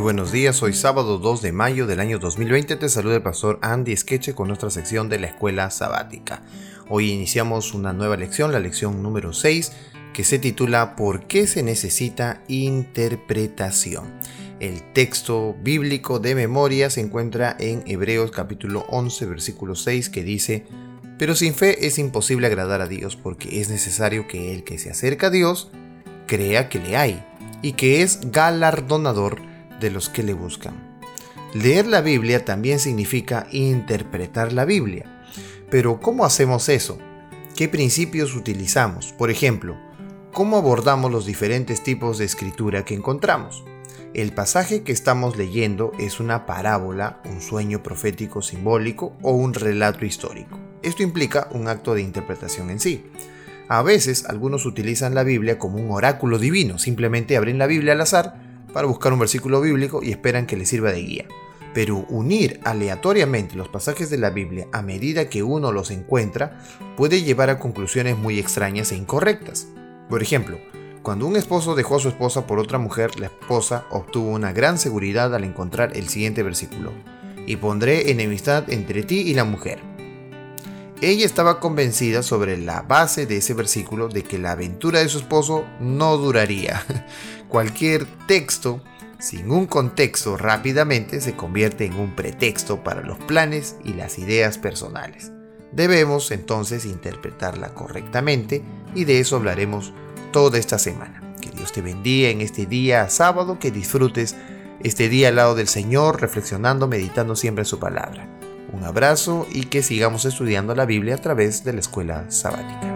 Muy buenos días, hoy sábado 2 de mayo del año 2020 te saluda el pastor Andy Skeche con nuestra sección de la escuela sabática. Hoy iniciamos una nueva lección, la lección número 6, que se titula ¿Por qué se necesita interpretación? El texto bíblico de memoria se encuentra en Hebreos capítulo 11 versículo 6 que dice, pero sin fe es imposible agradar a Dios porque es necesario que el que se acerca a Dios crea que le hay y que es galardonador de los que le buscan. Leer la Biblia también significa interpretar la Biblia. Pero ¿cómo hacemos eso? ¿Qué principios utilizamos? Por ejemplo, ¿cómo abordamos los diferentes tipos de escritura que encontramos? El pasaje que estamos leyendo es una parábola, un sueño profético simbólico o un relato histórico. Esto implica un acto de interpretación en sí. A veces algunos utilizan la Biblia como un oráculo divino, simplemente abren la Biblia al azar para buscar un versículo bíblico y esperan que les sirva de guía. Pero unir aleatoriamente los pasajes de la Biblia a medida que uno los encuentra puede llevar a conclusiones muy extrañas e incorrectas. Por ejemplo, cuando un esposo dejó a su esposa por otra mujer, la esposa obtuvo una gran seguridad al encontrar el siguiente versículo. Y pondré enemistad entre ti y la mujer. Ella estaba convencida sobre la base de ese versículo de que la aventura de su esposo no duraría. Cualquier texto sin un contexto rápidamente se convierte en un pretexto para los planes y las ideas personales. Debemos entonces interpretarla correctamente y de eso hablaremos toda esta semana. Que Dios te bendiga en este día sábado, que disfrutes este día al lado del Señor, reflexionando, meditando siempre en su palabra. Un abrazo y que sigamos estudiando la Biblia a través de la escuela sabática.